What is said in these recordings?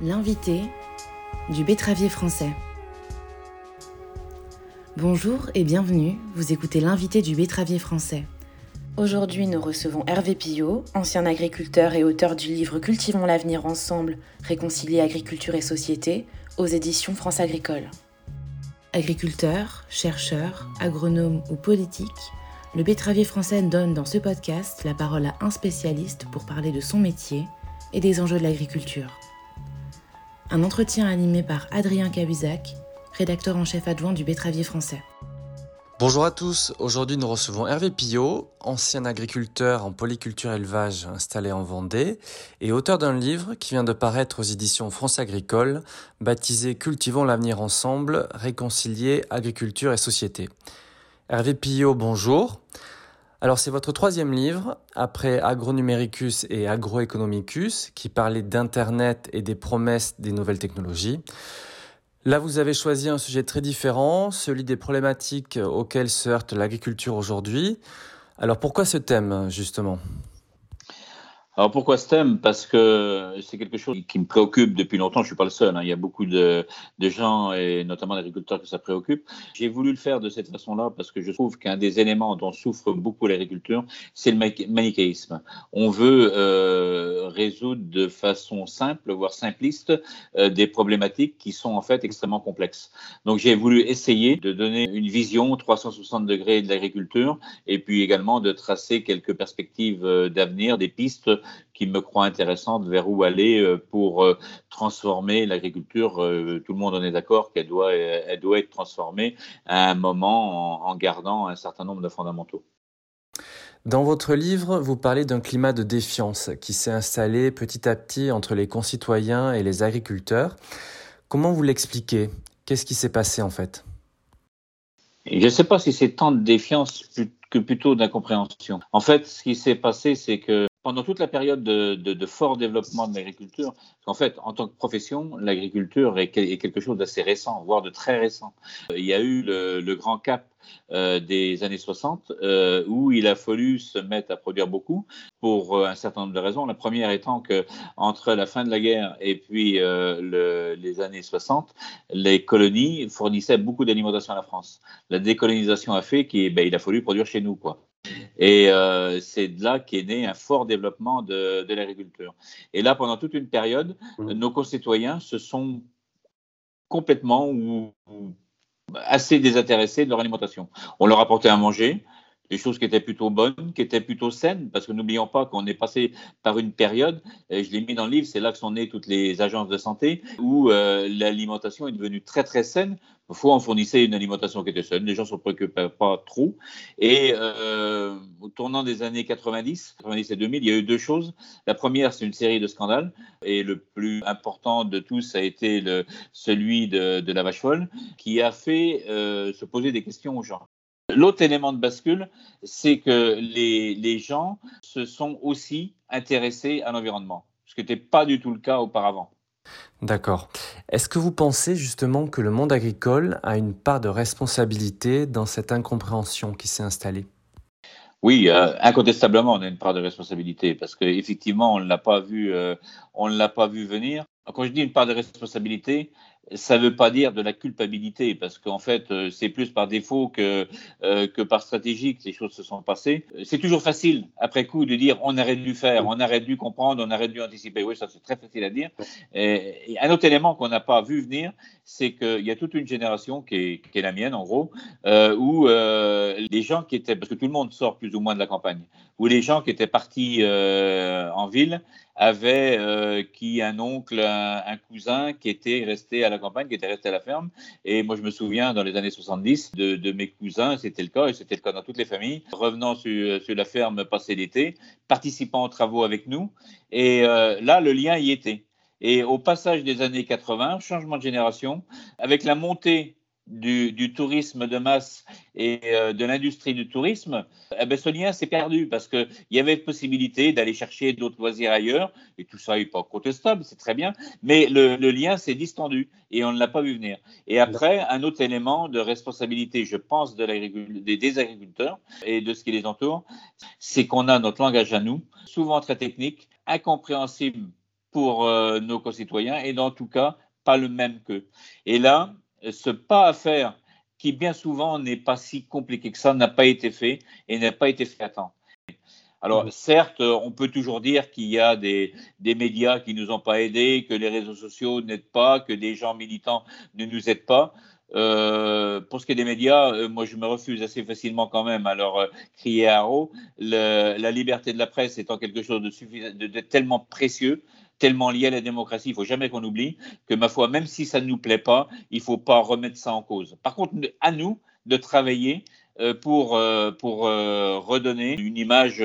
L'invité du betteravier français. Bonjour et bienvenue, vous écoutez l'invité du betteravier français. Aujourd'hui, nous recevons Hervé Pillot, ancien agriculteur et auteur du livre Cultivons l'avenir ensemble, réconcilier agriculture et société, aux éditions France Agricole. Agriculteur, chercheur, agronome ou politique, le betteravier français donne dans ce podcast la parole à un spécialiste pour parler de son métier et des enjeux de l'agriculture. Un entretien animé par Adrien Cahuzac, rédacteur en chef adjoint du betteravier français. Bonjour à tous, aujourd'hui nous recevons Hervé Pillot, ancien agriculteur en polyculture élevage installé en Vendée et auteur d'un livre qui vient de paraître aux éditions France Agricole baptisé Cultivons l'avenir ensemble, réconcilier agriculture et société. Hervé Pillot, bonjour. Alors c'est votre troisième livre, après Agronumericus et Agroeconomicus, qui parlait d'Internet et des promesses des nouvelles technologies. Là, vous avez choisi un sujet très différent, celui des problématiques auxquelles se heurte l'agriculture aujourd'hui. Alors pourquoi ce thème, justement? Alors pourquoi ce thème? Parce que c'est quelque chose qui me préoccupe depuis longtemps. Je suis pas le seul. Hein. Il y a beaucoup de, gens et notamment d'agriculteurs que ça préoccupe. J'ai voulu le faire de cette façon-là parce que je trouve qu'un des éléments dont souffre beaucoup l'agriculture, c'est le manichéisme. On veut euh, résoudre de façon simple, voire simpliste, euh, des problématiques qui sont en fait extrêmement complexes. Donc j'ai voulu essayer de donner une vision 360 degrés de l'agriculture et puis également de tracer quelques perspectives euh, d'avenir, des pistes qui me croient intéressantes vers où aller euh, pour euh, transformer l'agriculture. Euh, tout le monde en est d'accord qu'elle doit, elle doit être transformée à un moment en, gardant un certain nombre de fondamentaux. Dans votre livre, vous parlez d'un climat de défiance qui s'est installé petit à petit entre les concitoyens et les agriculteurs. Comment vous l'expliquez? Qu'est-ce qui s'est passé en fait? Je ne sais pas si c'est tant de défiance que plutôt d'incompréhension. En fait, ce qui s'est passé, c'est que pendant toute la période de, fort développement de l'agriculture, en fait, en tant que profession, l'agriculture est, quelque chose d'assez récent, voire de très récent. Il y a eu le, grand cap euh, des années 60 euh, où il a fallu se mettre à produire beaucoup pour euh, un certain nombre de raisons. La première étant que entre la fin de la guerre et puis euh, le, les années 60, les colonies fournissaient beaucoup d'alimentation à la France. La décolonisation a fait qu'il ben, a fallu produire chez nous, quoi. Et euh, c'est de là qu'est né un fort développement de, de l'agriculture. Et là, pendant toute une période, mmh. nos concitoyens se sont complètement ou, ou, assez désintéressés de leur alimentation. On leur apportait à manger, des choses qui étaient plutôt bonnes, qui étaient plutôt saines, parce que n'oublions pas qu'on est passé par une période, et je l'ai mis dans le livre, c'est là que sont nées toutes les agences de santé, où euh, l'alimentation est devenue très très saine. Parfois, on fournissait une alimentation qui était saine, les gens ne se préoccupaient pas trop. Et euh, au tournant des années 90, 90 et 2000, il y a eu deux choses. La première, c'est une série de scandales, et le plus important de tous a été le, celui de, de la vache folle, qui a fait euh, se poser des questions aux gens. L'autre élément de bascule, c'est que les, les, gens se sont aussi intéressés à l'environnement, ce qui n'était pas du tout le cas auparavant. D'accord. Est-ce que vous pensez justement que le monde agricole a une part de responsabilité dans cette incompréhension qui s'est installée? Oui, euh, incontestablement, on a une part de responsabilité parce qu'effectivement, on ne l'a pas vu, euh, on ne l'a pas vu venir. Quand je dis une part de responsabilité, ça ne veut pas dire de la culpabilité, parce qu'en fait, euh, c'est plus par défaut que, euh, que par stratégie que les choses se sont passées. C'est toujours facile, après coup, de dire on aurait dû faire, on aurait dû comprendre, on aurait dû anticiper. Oui, ça c'est très facile à dire. Et, et un autre élément qu'on n'a pas vu venir, c'est qu'il y a toute une génération qui est, la mienne, en gros, euh, où euh, les gens qui étaient, parce que tout le monde sort plus ou moins de la campagne, où les gens qui étaient partis euh, en ville avait euh, qui un oncle, un, cousin qui était resté à la campagne, qui était resté à la ferme. Et moi, je me souviens dans les années 70 de, mes cousins, c'était le cas, et c'était le cas dans toutes les familles, revenant sur, la ferme passer l'été, participant aux travaux avec nous. Et là, le lien y était. Et au passage des années 80, changement de génération, avec la montée du, tourisme de masse et euh, de l'industrie du tourisme, eh ben, ce lien s'est perdu parce qu'il y avait possibilité d'aller chercher d'autres loisirs ailleurs, et tout ça n'est pas contestable, c'est très bien, mais le, lien s'est distendu et on ne l'a pas vu venir. Et après, un autre élément de responsabilité, je pense, de des, des agriculteurs et de ce qui les entoure, c'est qu'on a notre langage à nous, souvent très technique, incompréhensible pour euh, nos concitoyens et en tout cas pas le même qu'eux. Et là, ce pas à faire qui bien souvent n'est pas si compliqué que ça, n'a pas été fait et n'a pas été fait à temps. Alors, certes, on peut toujours dire qu'il y a des, des médias qui ne nous ont pas aidés, que les réseaux sociaux n'aident pas, que des gens militants ne nous aident pas. Euh, pour ce qui est des médias, euh, moi je me refuse assez facilement quand même à leur euh, crier à haut. la liberté de la presse étant quelque chose de, tellement précieux, tellement lié à la démocratie, il ne faut jamais qu'on oublie que ma foi, même si ça ne nous plaît pas, il ne faut pas remettre ça en cause. Par contre, à nous de travailler pour, pour redonner une image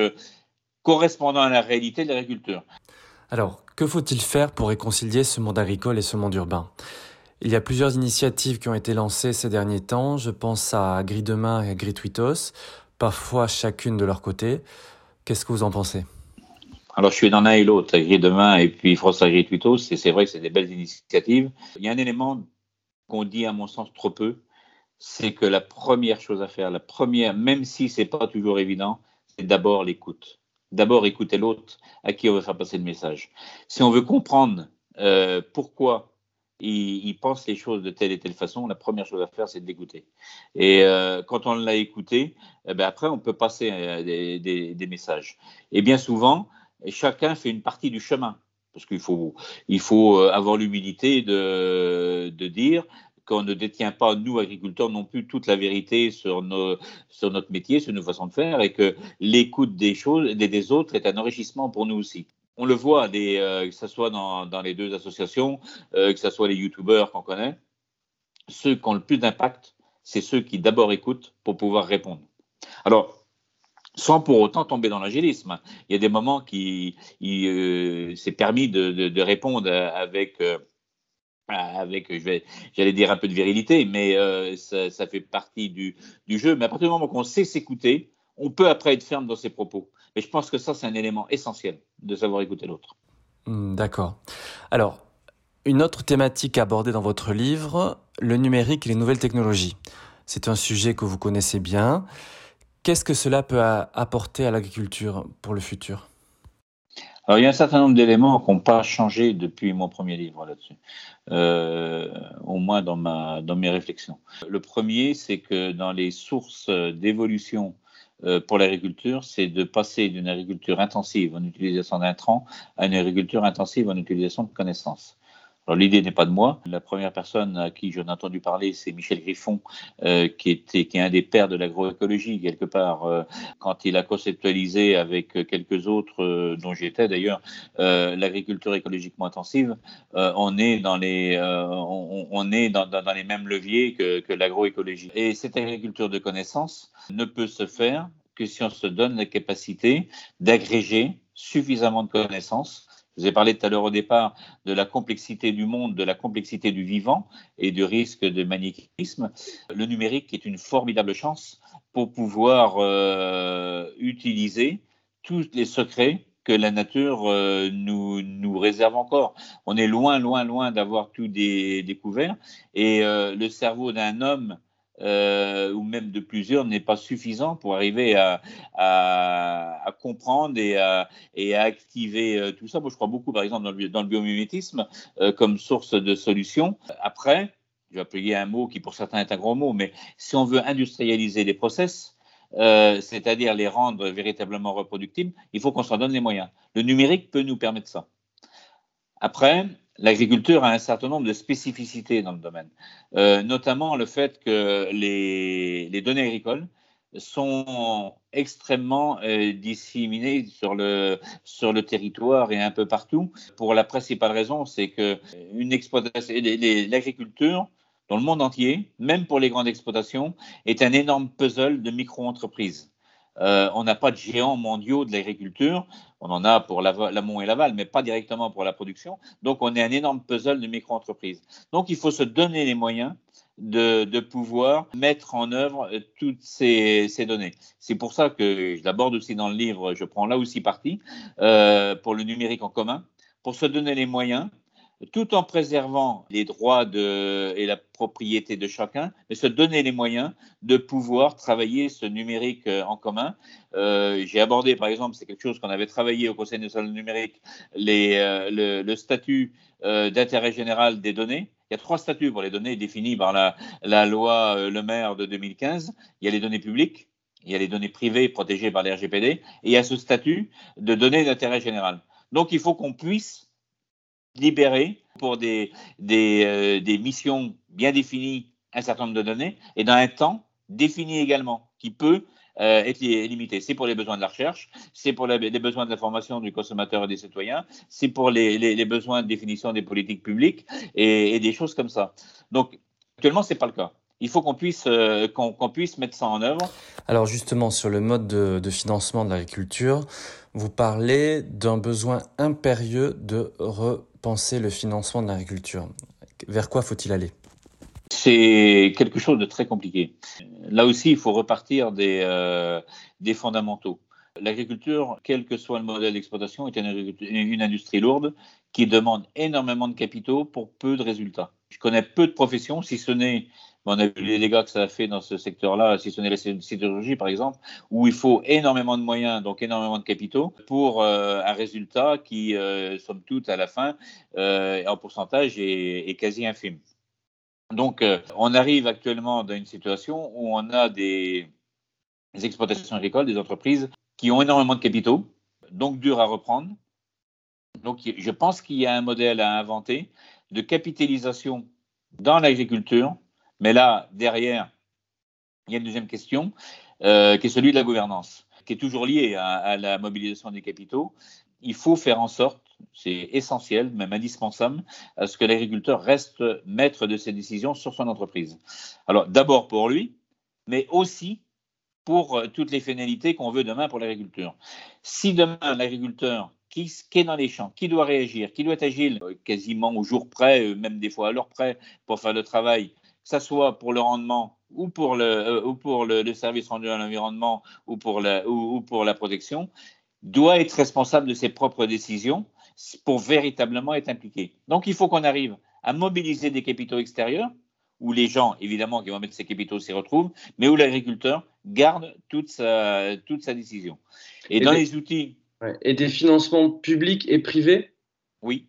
correspondant à la réalité de l'agriculture. Alors, que faut-il faire pour réconcilier ce monde agricole et ce monde urbain? Il y a plusieurs initiatives qui ont été lancées ces derniers temps. Je pense à Gris-Demain et à Gris-Twitos, parfois chacune de leur côté. Qu'est-ce que vous en pensez? Alors, je suis dans l'un et l'autre, Gris-Demain et puis France Agri-Twitos, et c'est vrai que c'est des belles initiatives. Il y a un élément qu'on dit, à mon sens, trop peu, c'est que la première chose à faire, la première, même si c'est pas toujours évident, c'est d'abord l'écoute. D'abord écouter l'autre à qui on veut faire passer le message. Si on veut comprendre euh, pourquoi il, pense les choses de telle et telle façon, la première chose à faire, c'est de l'écouter. Et euh, quand on l'a écouté, eh ben après, on peut passer euh, des, messages. Et bien souvent, chacun fait une partie du chemin. Parce qu'il faut, il faut euh, avoir l'humilité de, dire qu'on ne détient pas, nous, agriculteurs, non plus toute la vérité sur notre métier, sur nos façons de faire, et que l'écoute des choses, des autres est un enrichissement pour nous aussi on le voit, euh, que ce soit dans, les deux associations, euh, que ce soit les youtubeurs qu'on connaît, ceux qui ont le plus d'impact, c'est ceux qui d'abord écoutent pour pouvoir répondre. Alors, sans pour autant tomber dans l'angélisme. Il y a des moments qui euh, c'est permis de, répondre avec avec, j'allais dire un peu de virilité, mais ça, fait partie du, du, jeu. Mais à partir du moment qu'on sait s'écouter, on peut après être ferme dans ses propos. Mais je pense que ça, c'est un élément essentiel de savoir écouter l'autre. Hmm, d'accord. Alors, une autre thématique abordée dans votre livre, le numérique et les nouvelles technologies. C'est un sujet que vous connaissez bien. Qu'est-ce que cela peut apporter à l'agriculture pour le futur? Alors, il y a un certain nombre d'éléments qui n'ont pas changé depuis mon premier livre là-dessus, euh, au moins dans, ma, dans mes réflexions. Le premier, c'est que dans les sources d'évolution pour l'agriculture, c'est de passer d'une agriculture intensive en utilisation d'intrants à une agriculture intensive en utilisation de connaissances. L'idée n'est pas de moi. La première personne à qui j'en ai entendu parler, c'est Michel Griffon, euh, qui, était, qui est un des pères de l'agroécologie quelque part, euh, quand il a conceptualisé avec quelques autres, euh, dont j'étais d'ailleurs, l'agriculture écologiquement intensive. on est dans les, on, est dans, dans, les mêmes leviers que, que l'agroécologie. Et cette agriculture de connaissances ne peut se faire que si on se donne la capacité d'agréger suffisamment de connaissances je vous ai parlé tout à l'heure au départ de la complexité du monde, de la complexité du vivant et du risque de manichéisme. Le numérique est une formidable chance pour pouvoir euh, utiliser tous les secrets que la nature euh, nous, réserve encore. On est loin, loin, loin d'avoir tout découvert. Et euh, le cerveau d'un homme euh, ou même de plusieurs n'est pas suffisant pour arriver à, comprendre et à, activer euh, tout ça. Moi, je crois beaucoup, par exemple, dans le, biomimétisme euh, comme source de solution. Après, je vais appeler un mot qui pour certains est un gros mot, mais si on veut industrialiser les process, c'est-à-dire les rendre véritablement reproductibles, il faut qu'on s'en donne les moyens. Le numérique peut nous permettre ça. Après, l'agriculture a un certain nombre de spécificités dans le domaine, euh, notamment le fait que les, données agricoles sont extrêmement euh, disséminées sur le, territoire et un peu partout. Pour la principale raison, c'est que l'agriculture dans le monde entier, même pour les grandes exploitations, est un énorme puzzle de micro-entreprises. Euh, on n'a pas de géants mondiaux de l'agriculture. On en a pour l'amont et l'aval, mais pas directement pour la production. Donc, on est un énorme puzzle de micro-entreprises. Donc, il faut se donner les moyens de, pouvoir mettre en œuvre euh, toutes ces, données. C'est pour ça que je l'aborde aussi dans le livre, je prends là aussi parti euh, pour le numérique en commun, pour se donner les moyens tout en préservant les droits et la propriété de chacun, mais se donner les moyens de pouvoir travailler ce numérique euh, en commun. Euh, J'ai abordé, par exemple, c'est quelque chose qu'on avait travaillé au Conseil national numérique, euh, le, statut d'intérêt général des données. Il y a trois statuts pour les données définis par la, loi Le Maire de 2015. Il y a les données publiques, il y a les données privées protégées par les RGPD, et il y a ce statut de données d'intérêt général. Donc, il faut qu'on puisse libérer pour des, euh, des, missions bien définies un certain nombre de données et dans un temps défini également qui peut euh, être limité. C'est pour les besoins de la recherche, c'est pour les, besoins de l'information du consommateur et des citoyens, c'est pour les, besoins de définition des politiques publiques et, des choses comme ça. Donc actuellement, c'est pas le cas il faut qu'on puisse, euh, qu'on qu puisse mettre ça en œuvre. Alors justement, sur le mode de, de financement de l'agriculture, vous parlez d'un besoin impérieux de repenser le financement de l'agriculture. Vers quoi faut-il aller? C'est quelque chose de très compliqué. Là aussi, il faut repartir des, euh, fondamentaux. L'agriculture, quel que soit le modèle d'exploitation, est une industrie lourde qui demande énormément de capitaux pour peu de résultats. Je connais peu de professions, si ce n'est on a vu les dégâts que ça a fait dans ce secteur-là, si ce n'est la sidérurgie par exemple, où il faut énormément de moyens, donc énormément de capitaux, pour euh, un résultat qui, euh, somme toute, à la fin, euh, en pourcentage, est, est quasi infime. Donc, on arrive actuellement dans une situation où on a des, des exploitations agricoles, des entreprises qui ont énormément de capitaux, donc dur à reprendre. Donc, je pense qu'il y a un modèle à inventer de capitalisation dans l'agriculture mais là, derrière, il y a une deuxième question, euh, qui est celui de la gouvernance, qui est toujours liée à, la mobilisation des capitaux. Il faut faire en sorte, c'est essentiel, même indispensable, à ce que l'agriculteur reste maître de ses décisions sur son entreprise. Alors, d'abord pour lui, mais aussi pour euh, toutes les finalités qu'on veut demain pour l'agriculture. Si demain l'agriculteur qui, qui, est dans les champs, qui doit réagir, qui doit être agile euh, quasiment au jour près, même des fois à l'heure près, pour faire le travail, que ce soit pour le rendement ou pour le, euh, ou pour le, le, service rendu à l'environnement ou, pour la, ou, ou pour la protection, doit être responsable de ses propres décisions pour véritablement être impliqué. Donc il faut qu'on arrive à mobiliser des capitaux extérieurs où les gens, évidemment, qui vont mettre ces capitaux s'y retrouvent, mais où l'agriculteur garde toute sa, toute sa décision. Et, et dans des, les outils. Ouais, et des financements publics et privés? Oui,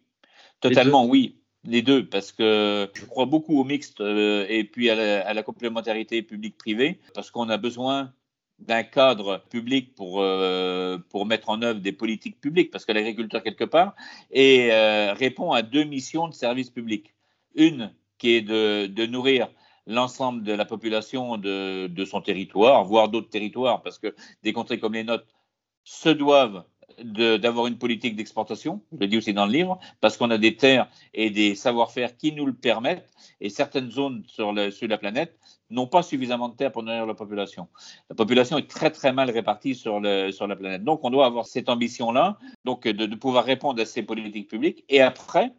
totalement, oui. Les deux, parce que je crois beaucoup au mixte euh, et puis à la, complémentarité publique-privée, parce qu'on a besoin d'un cadre public pour, euh, pour mettre en œuvre des politiques publiques, parce que l'agriculteur, quelque part, euh, répond à deux missions de service public. Une qui est de, nourrir l'ensemble de la population de son territoire, voire d'autres territoires, parce que des contrées comme les nôtres se doivent d'avoir une politique d'exportation, je le dis aussi dans le livre, parce qu'on a des terres et des savoir-faire qui nous le permettent, et certaines zones sur, la planète n'ont pas suffisamment de terres pour nourrir la population. La population est très très mal répartie sur, la planète. Donc on doit avoir cette ambition-là, donc de pouvoir répondre à ces politiques publiques, et après,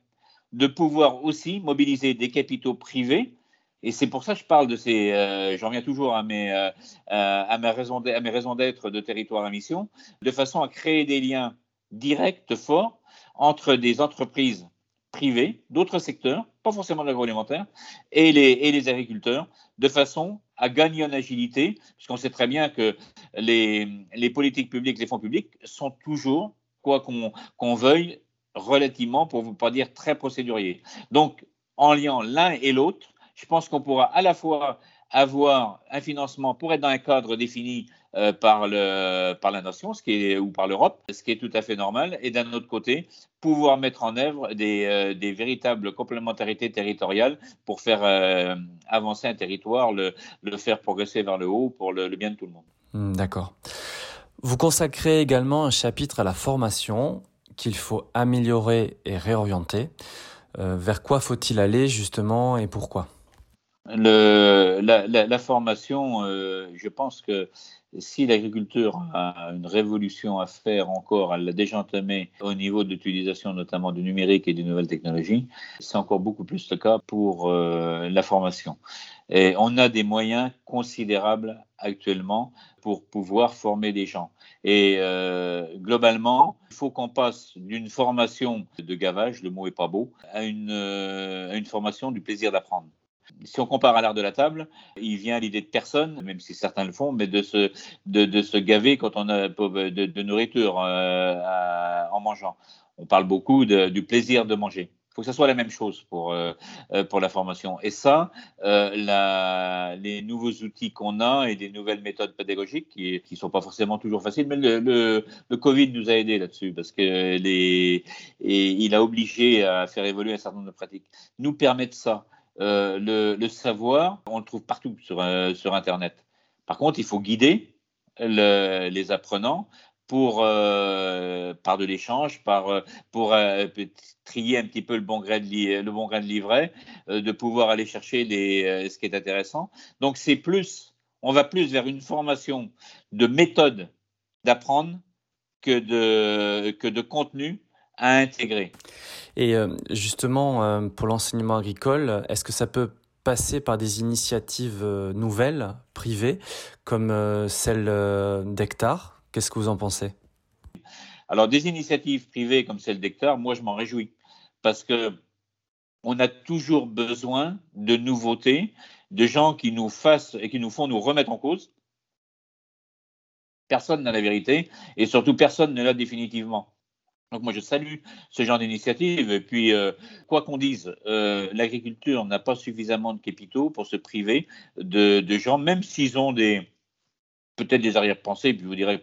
de pouvoir aussi mobiliser des capitaux privés et c'est pour ça que je parle de ces. Euh, J'en reviens toujours à mes, euh, raisons à mes raisons d'être de territoire à mission, de façon à créer des liens directs, forts, entre des entreprises privées, d'autres secteurs, pas forcément l'agroalimentaire, et les, et les agriculteurs, de façon à gagner en agilité, puisqu'on sait très bien que les, les politiques publiques, les fonds publics sont toujours, quoi qu'on qu veuille, relativement, pour ne pas dire très procéduriers. Donc, en liant l'un et l'autre, je pense qu'on pourra à la fois avoir un financement pour être dans un cadre défini euh, par, le, par la nation ou par l'Europe, ce qui est tout à fait normal, et d'un autre côté, pouvoir mettre en œuvre des, euh, des véritables complémentarités territoriales pour faire euh, avancer un territoire, le, faire progresser vers le haut pour le, bien de tout le monde. Hmm, d'accord. Vous consacrez également un chapitre à la formation qu'il faut améliorer et réorienter. Vers quoi faut-il aller justement et pourquoi? La, formation, euh, je pense que si l'agriculture a une révolution à faire encore, elle l'a déjà entamée au niveau de l'utilisation notamment du numérique et des nouvelles technologies, c'est encore beaucoup plus le cas pour euh, la formation. Et on a des moyens considérables actuellement pour pouvoir former des gens. Et euh, globalement, il faut qu'on passe d'une formation de gavage, le mot est pas beau, à une formation du plaisir d'apprendre si on compare à l'art de la table, il vient à l'idée de personne, même si certains le font, mais de se, gaver quand on a de, nourriture euh, en mangeant. On parle beaucoup du plaisir de manger. Il faut que ce soit la même chose pour, euh, euh, la formation. Et ça, les nouveaux outils qu'on a et les nouvelles méthodes pédagogiques qui ne sont pas forcément toujours faciles, mais le, Covid nous a aidés là-dessus parce que les, et il a obligé à faire évoluer un certain nombre de pratiques, nous permettent ça. Euh, le, savoir, on le trouve partout sur, euh, Internet. Par contre, il faut guider les apprenants pour, euh, par de l'échange, par, pour trier un petit peu le bon grain de, livret, de pouvoir aller chercher ce qui est intéressant. Donc, c'est plus, on va plus vers une formation de méthode d'apprendre que de contenu à intégrer. Et euh, justement, euh, pour l'enseignement agricole, est-ce que ça peut passer par des initiatives euh, nouvelles, privées, comme celle d'Hectare? Qu'est-ce que vous en pensez? Alors, des initiatives privées comme celle d'Hectare, moi, je m'en réjouis. Parce que on a toujours besoin de nouveautés, de gens qui nous fassent et qui nous font nous remettre en cause. Personne n'a la vérité et surtout personne ne l'a définitivement. Donc moi je salue ce genre d'initiative. Et puis euh, quoi qu'on dise, euh, l'agriculture n'a pas suffisamment de capitaux pour se priver de, gens, même s'ils ont peut-être des arrière-pensées. Puis vous dirais,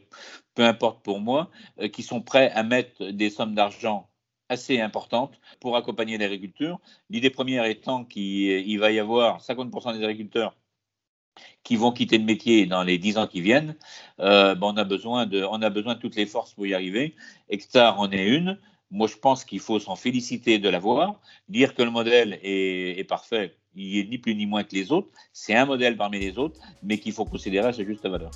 peu importe pour moi, euh, qui sont prêts à mettre des sommes d'argent assez importantes pour accompagner l'agriculture. L'idée première étant qu'il va y avoir 50% des agriculteurs qui vont quitter le métier dans les dix ans qui viennent, euh, ben, on, a besoin de, on a besoin toutes les forces pour y arriver. Extar en est une. Moi, je pense qu'il faut s'en féliciter de l'avoir. Dire que le modèle est, parfait, il est ni plus ni moins que les autres. C'est un modèle parmi les autres, mais qu'il faut considérer à sa juste valeur.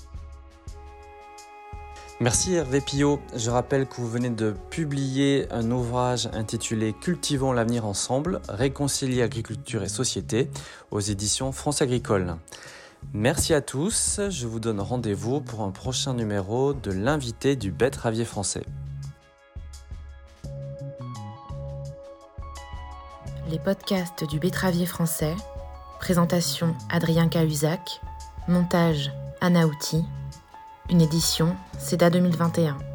Merci Hervé Pillot. Je rappelle que vous venez de publier un ouvrage intitulé Cultivons l'avenir ensemble, réconcilier agriculture et société aux éditions France Agricole. Merci à tous, je vous donne rendez-vous pour un prochain numéro de l'invité du Ravier français. Les podcasts du Betteravier français, présentation Adrien Cahuzac, montage Anna Outi, une édition CEDA 2021.